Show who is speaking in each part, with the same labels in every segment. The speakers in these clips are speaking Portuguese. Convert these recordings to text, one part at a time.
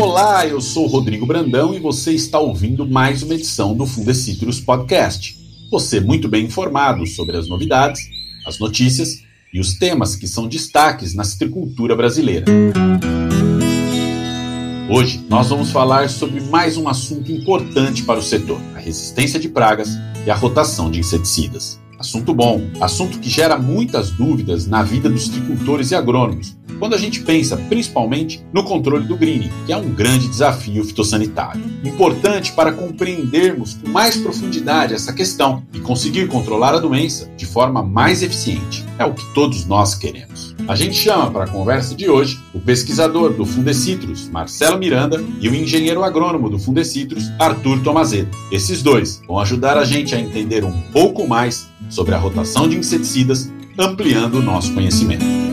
Speaker 1: Olá, eu sou Rodrigo Brandão e você está ouvindo mais uma edição do Fundecitrus Podcast. Você muito bem informado sobre as novidades, as notícias e os temas que são destaques na citricultura brasileira. Hoje nós vamos falar sobre mais um assunto importante para o setor: a resistência de pragas e a rotação de inseticidas. Assunto bom, assunto que gera muitas dúvidas na vida dos tricultores e agrônomos, quando a gente pensa principalmente no controle do greening, que é um grande desafio fitossanitário. Importante para compreendermos com mais profundidade essa questão e conseguir controlar a doença de forma mais eficiente. É o que todos nós queremos. A gente chama para a conversa de hoje o pesquisador do Fundecitrus, Marcelo Miranda, e o engenheiro agrônomo do Fundecitrus, Arthur Tomazeto. Esses dois vão ajudar a gente a entender um pouco mais sobre a rotação de inseticidas, ampliando o nosso conhecimento.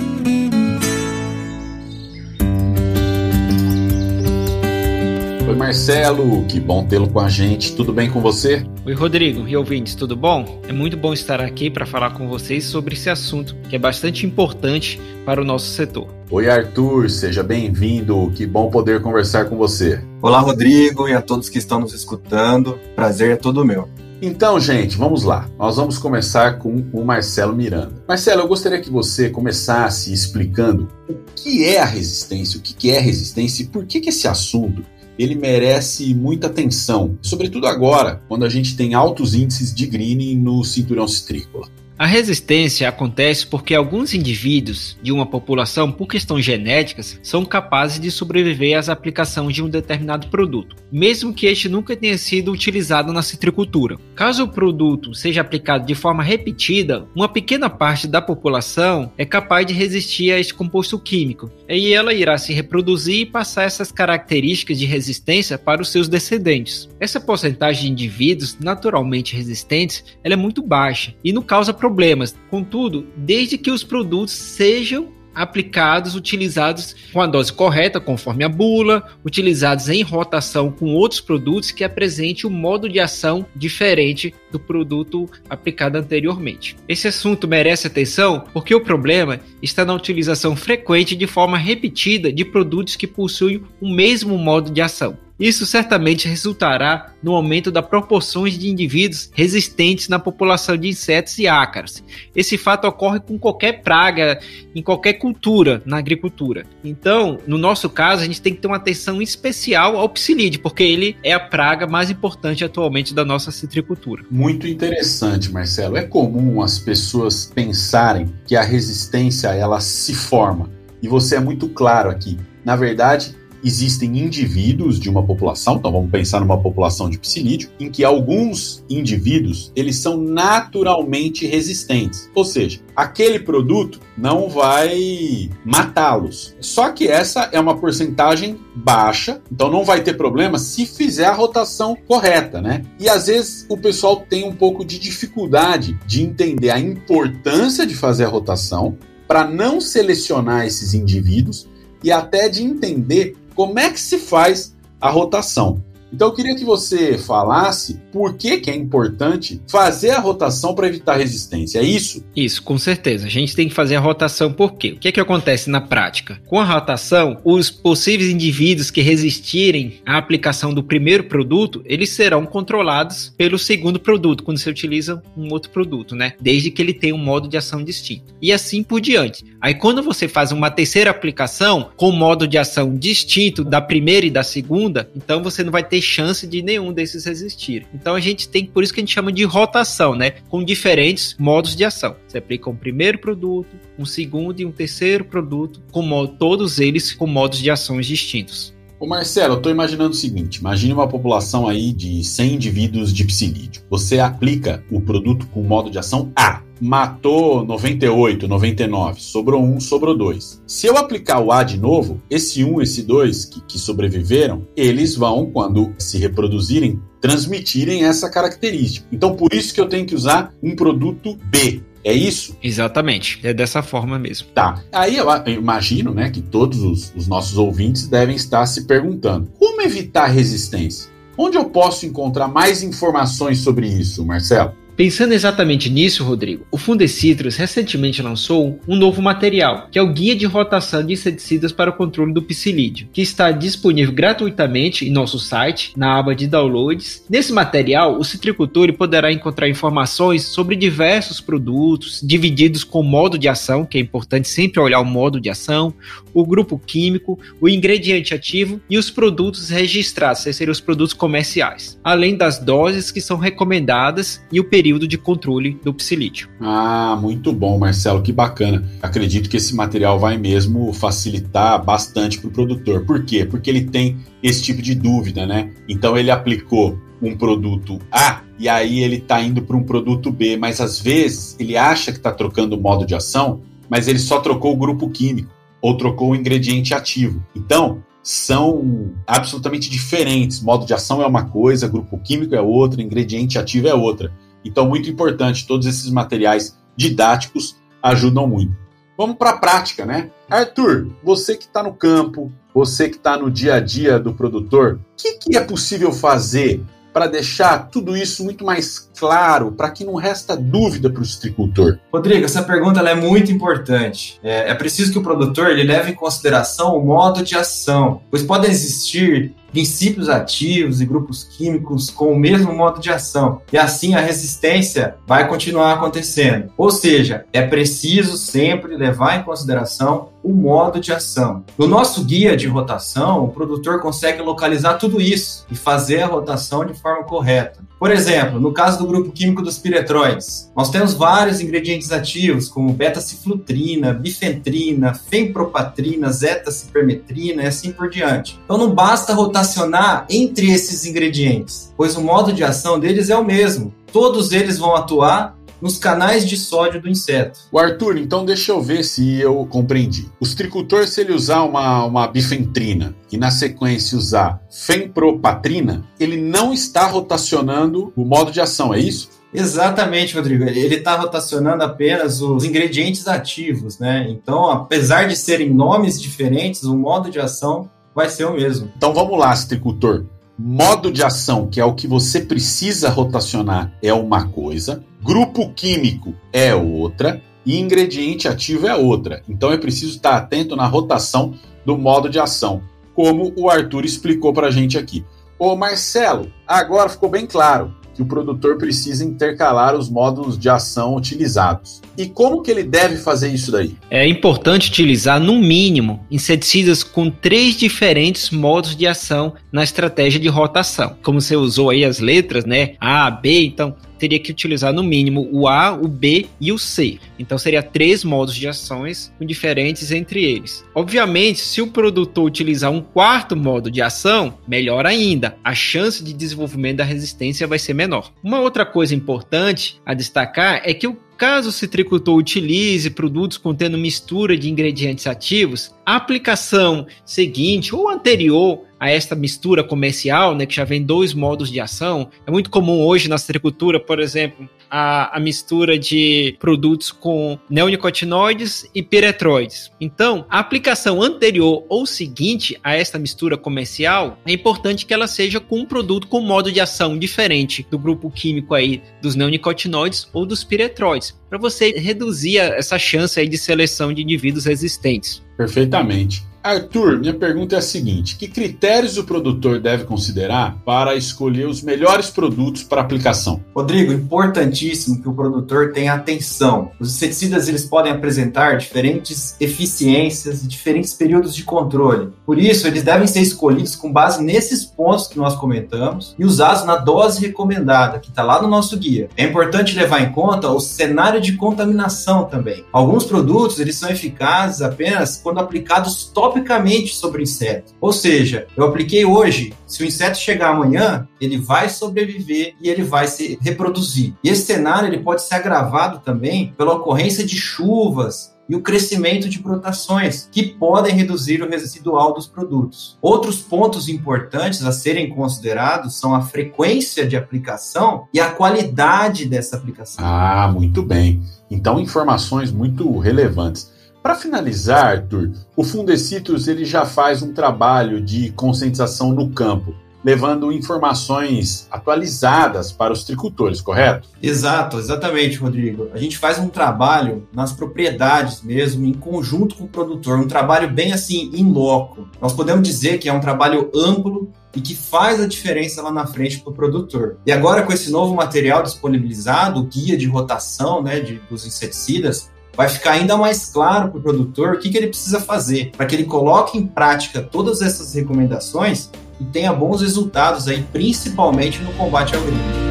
Speaker 1: Oi, Marcelo, que bom tê-lo com a gente. Tudo bem com você?
Speaker 2: Oi, Rodrigo e ouvintes, tudo bom? É muito bom estar aqui para falar com vocês sobre esse assunto que é bastante importante para o nosso setor.
Speaker 1: Oi, Arthur, seja bem-vindo. Que bom poder conversar com você.
Speaker 3: Olá, Rodrigo, e a todos que estão nos escutando. Prazer é todo meu.
Speaker 1: Então, gente, vamos lá. Nós vamos começar com o Marcelo Miranda. Marcelo, eu gostaria que você começasse explicando o que é a resistência, o que é resistência e por que, que esse assunto ele merece muita atenção, sobretudo agora, quando a gente tem altos índices de greening no cinturão citrícola.
Speaker 2: A resistência acontece porque alguns indivíduos de uma população, por questões genéticas, são capazes de sobreviver às aplicações de um determinado produto, mesmo que este nunca tenha sido utilizado na citricultura. Caso o produto seja aplicado de forma repetida, uma pequena parte da população é capaz de resistir a este composto químico, e ela irá se reproduzir e passar essas características de resistência para os seus descendentes. Essa porcentagem de indivíduos naturalmente resistentes é muito baixa e não causa problemas. Contudo, desde que os produtos sejam aplicados, utilizados com a dose correta, conforme a bula, utilizados em rotação com outros produtos que apresente um modo de ação diferente do produto aplicado anteriormente. Esse assunto merece atenção porque o problema está na utilização frequente de forma repetida de produtos que possuem o mesmo modo de ação. Isso certamente resultará no aumento da proporções de indivíduos resistentes na população de insetos e ácaros. Esse fato ocorre com qualquer praga, em qualquer cultura, na agricultura. Então, no nosso caso, a gente tem que ter uma atenção especial ao psilídeo, porque ele é a praga mais importante atualmente da nossa citricultura.
Speaker 1: Muito interessante, Marcelo. É comum as pessoas pensarem que a resistência ela se forma. E você é muito claro aqui. Na verdade, existem indivíduos de uma população, então vamos pensar numa população de psilídeo, em que alguns indivíduos eles são naturalmente resistentes, ou seja, aquele produto não vai matá-los. Só que essa é uma porcentagem baixa, então não vai ter problema se fizer a rotação correta, né? E às vezes o pessoal tem um pouco de dificuldade de entender a importância de fazer a rotação para não selecionar esses indivíduos e até de entender como é que se faz a rotação. Então eu queria que você falasse por que, que é importante fazer a rotação para evitar resistência. É isso?
Speaker 2: Isso, com certeza. A gente tem que fazer a rotação por quê? O que é que acontece na prática? Com a rotação, os possíveis indivíduos que resistirem à aplicação do primeiro produto, eles serão controlados pelo segundo produto, quando você utiliza um outro produto, né? Desde que ele tenha um modo de ação distinto. E assim por diante. Aí quando você faz uma terceira aplicação com modo de ação distinto da primeira e da segunda, então você não vai ter chance de nenhum desses resistir. Então a gente tem, por isso que a gente chama de rotação, né? Com diferentes modos de ação. Você aplica um primeiro produto, um segundo e um terceiro produto, com todos eles com modos de ações distintos.
Speaker 1: Ô Marcelo, eu tô imaginando o seguinte: imagine uma população aí de 100 indivíduos de psilídeo. Você aplica o produto com modo de ação A matou 98, 99, sobrou um, sobrou dois. Se eu aplicar o A de novo, esse um, esse dois que, que sobreviveram, eles vão, quando se reproduzirem, transmitirem essa característica. Então, por isso que eu tenho que usar um produto B. É isso?
Speaker 2: Exatamente, é dessa forma mesmo.
Speaker 1: Tá. Aí eu, imagino né, que todos os, os nossos ouvintes devem estar se perguntando: como evitar resistência? Onde eu posso encontrar mais informações sobre isso, Marcelo?
Speaker 2: Pensando exatamente nisso, Rodrigo, o Fundecitrus recentemente lançou um novo material, que é o Guia de Rotação de Inseticidas para o Controle do Psilídeo, que está disponível gratuitamente em nosso site, na aba de downloads. Nesse material, o citricultor poderá encontrar informações sobre diversos produtos, divididos com modo de ação, que é importante sempre olhar o modo de ação, o grupo químico, o ingrediente ativo e os produtos registrados, esses seriam os produtos comerciais, além das doses que são recomendadas e o período de controle do psilídeo.
Speaker 1: Ah, muito bom, Marcelo, que bacana. Acredito que esse material vai mesmo facilitar bastante para o produtor. Por quê? Porque ele tem esse tipo de dúvida, né? Então ele aplicou um produto A e aí ele está indo para um produto B, mas às vezes ele acha que está trocando o modo de ação, mas ele só trocou o grupo químico ou trocou o ingrediente ativo. Então, são absolutamente diferentes. Modo de ação é uma coisa, grupo químico é outra, ingrediente ativo é outra. Então, muito importante, todos esses materiais didáticos ajudam muito. Vamos para a prática, né? Arthur, você que está no campo, você que está no dia a dia do produtor, o que, que é possível fazer para deixar tudo isso muito mais claro, para que não resta dúvida para o citricultor?
Speaker 3: Rodrigo, essa pergunta é muito importante. É, é preciso que o produtor ele leve em consideração o modo de ação, pois podem existir princípios ativos e grupos químicos com o mesmo modo de ação. E assim a resistência vai continuar acontecendo. Ou seja, é preciso sempre levar em consideração o modo de ação. No nosso guia de rotação, o produtor consegue localizar tudo isso e fazer a rotação de forma correta. Por exemplo, no caso do grupo químico dos piretroides, nós temos vários ingredientes ativos, como beta-ciflutrina, bifentrina, fenpropatrina, zeta-cipermetrina e assim por diante. Então não basta rotacionar entre esses ingredientes, pois o modo de ação deles é o mesmo. Todos eles vão atuar nos canais de sódio do inseto.
Speaker 1: O Arthur, então deixa eu ver se eu compreendi. O citricultor, se ele usar uma, uma bifentrina e na sequência usar fenpropatrina, ele não está rotacionando o modo de ação, é isso?
Speaker 3: Exatamente, Rodrigo. Ele está rotacionando apenas os ingredientes ativos, né? Então, apesar de serem nomes diferentes, o modo de ação vai ser o mesmo.
Speaker 1: Então vamos lá, citricultor modo de ação, que é o que você precisa rotacionar, é uma coisa, grupo químico é outra e ingrediente ativo é outra. Então é preciso estar atento na rotação do modo de ação, como o Arthur explicou para a gente aqui. Ô Marcelo, agora ficou bem claro que o produtor precisa intercalar os modos de ação utilizados. E como que ele deve fazer isso daí?
Speaker 2: É importante utilizar, no mínimo, inseticidas com três diferentes modos de ação na estratégia de rotação. Como você usou aí as letras, né? A, B, então teria que utilizar no mínimo o A, o B e o C. Então seria três modos de ações diferentes entre eles. Obviamente, se o produtor utilizar um quarto modo de ação, melhor ainda, a chance de desenvolvimento da resistência vai ser menor. Uma outra coisa importante a destacar é que o Caso o citricultor utilize produtos contendo mistura de ingredientes ativos, a aplicação seguinte ou anterior a esta mistura comercial, né, que já vem dois modos de ação, é muito comum hoje na citricultura, por exemplo, a, a mistura de produtos com neonicotinoides e piretroides. Então, a aplicação anterior ou seguinte a esta mistura comercial, é importante que ela seja com um produto com modo de ação diferente do grupo químico aí dos neonicotinoides ou dos piretroides, para você reduzir essa chance aí de seleção de indivíduos resistentes.
Speaker 1: Perfeitamente. Arthur, minha pergunta é a seguinte: que critérios o produtor deve considerar para escolher os melhores produtos para aplicação?
Speaker 3: Rodrigo, importantíssimo que o produtor tenha atenção. Os inseticidas eles podem apresentar diferentes eficiências e diferentes períodos de controle. Por isso, eles devem ser escolhidos com base nesses pontos que nós comentamos e usados na dose recomendada, que está lá no nosso guia. É importante levar em conta o cenário de contaminação também. Alguns produtos eles são eficazes apenas quando aplicados top topicamente sobre o inseto. Ou seja, eu apliquei hoje, se o inseto chegar amanhã, ele vai sobreviver e ele vai se reproduzir. E esse cenário ele pode ser agravado também pela ocorrência de chuvas, e o crescimento de brotações, que podem reduzir o residual dos produtos. Outros pontos importantes a serem considerados são a frequência de aplicação e a qualidade dessa aplicação.
Speaker 1: Ah, muito bem. Então, informações muito relevantes. Para finalizar, Arthur, o Fundecitrus ele já faz um trabalho de conscientização no campo. levando informações atualizadas para os tricultores, correto?
Speaker 3: Exato, exatamente, Rodrigo. A gente faz um trabalho nas propriedades mesmo, em conjunto com o produtor, um trabalho bem assim, in loco. Nós podemos dizer que é um trabalho amplo e que faz a diferença lá na frente para o produtor. E agora, com esse novo material disponibilizado, o guia de rotação né, de, dos inseticidas, vai ficar ainda mais claro para o produtor o que, que ele precisa fazer para que ele coloque em prática todas essas recomendações e tenha bons resultados aí, principalmente no combate ao grilho.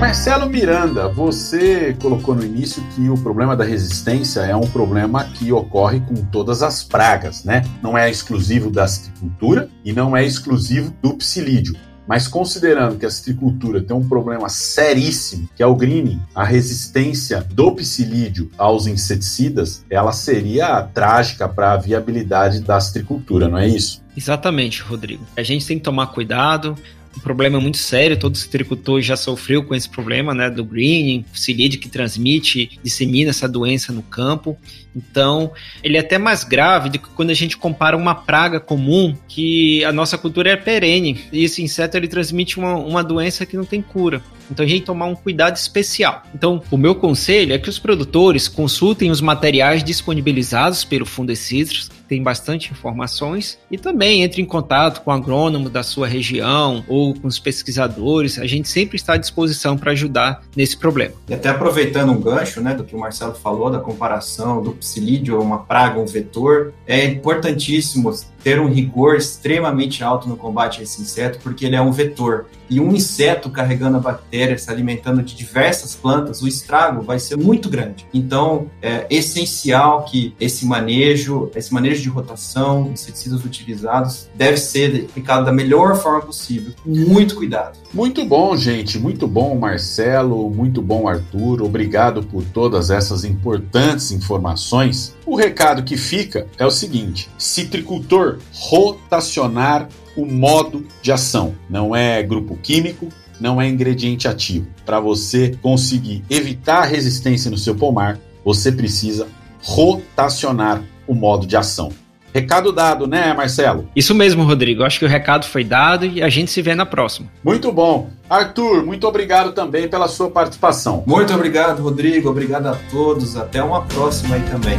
Speaker 1: Marcelo Miranda, você colocou no início que o problema da resistência é um problema que ocorre com todas as pragas, né? Não é exclusivo da citricultura e não é exclusivo do psilídeo. Mas considerando que a citricultura tem um problema seríssimo, que é o greening, a resistência do psilídeo aos inseticidas, ela seria trágica para a viabilidade da citricultura, não é isso?
Speaker 2: Exatamente, Rodrigo. A gente tem que tomar cuidado, um problema muito sério, todo citricultor já sofreu com esse problema, né, do greening, psilídeo que transmite, dissemina essa doença no campo. Então, ele é até mais grave do que quando a gente compara uma praga comum, que a nossa cultura é perene, e esse inseto ele transmite uma, uma doença que não tem cura. Então a gente tem que tomar um cuidado especial. Então, o meu conselho é que os produtores consultem os materiais disponibilizados pelo Fundecitrus, que tem bastante informações, e também entre em contato com o agrônomo da sua região ou com os pesquisadores. A gente sempre está à disposição para ajudar nesse problema.
Speaker 3: E até aproveitando um gancho, né, do que o Marcelo falou da comparação do psilídeo, uma praga, um vetor, é importantíssimo ter um rigor extremamente alto no combate a esse inseto, porque ele é um vetor. E um inseto carregando a bactéria, se alimentando de diversas plantas, o estrago vai ser muito grande. Então, é essencial que esse manejo, esse manejo de rotação, inseticidas utilizados, deve ser aplicado da melhor forma possível. Muito cuidado.
Speaker 1: Muito bom, gente. Muito bom, Marcelo. Muito bom, Arthur. Obrigado por todas essas importantes informações. O recado que fica é o seguinte: citricultor, rotacionar o modo de ação. Não é grupo químico, não é ingrediente ativo. Para você conseguir evitar a resistência no seu pomar, você precisa rotacionar o modo de ação. Recado dado, né, Marcelo?
Speaker 2: Isso mesmo, Rodrigo. Acho que o recado foi dado e a gente se vê na próxima.
Speaker 1: Muito bom. Arthur, muito obrigado também pela sua participação.
Speaker 3: Muito obrigado, Rodrigo. Obrigado a todos. Até uma próxima aí também.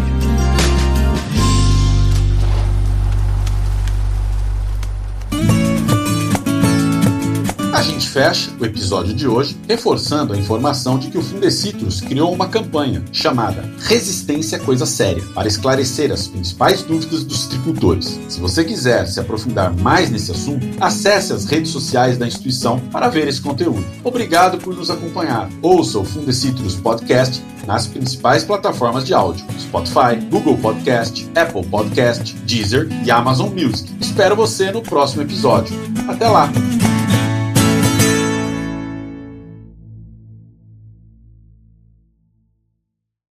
Speaker 1: A gente fecha o episódio de hoje reforçando a informação de que o Fundecitrus criou uma campanha chamada Resistência Coisa Séria para esclarecer as principais dúvidas dos tricultores. Se você quiser se aprofundar mais nesse assunto, acesse as redes sociais da instituição para ver esse conteúdo. Obrigado por nos acompanhar. Ouça o Fundecitrus Podcast nas principais plataformas de áudio: Spotify, Google Podcast, Apple Podcast, Deezer e Amazon Music. Espero você no próximo episódio. Até lá!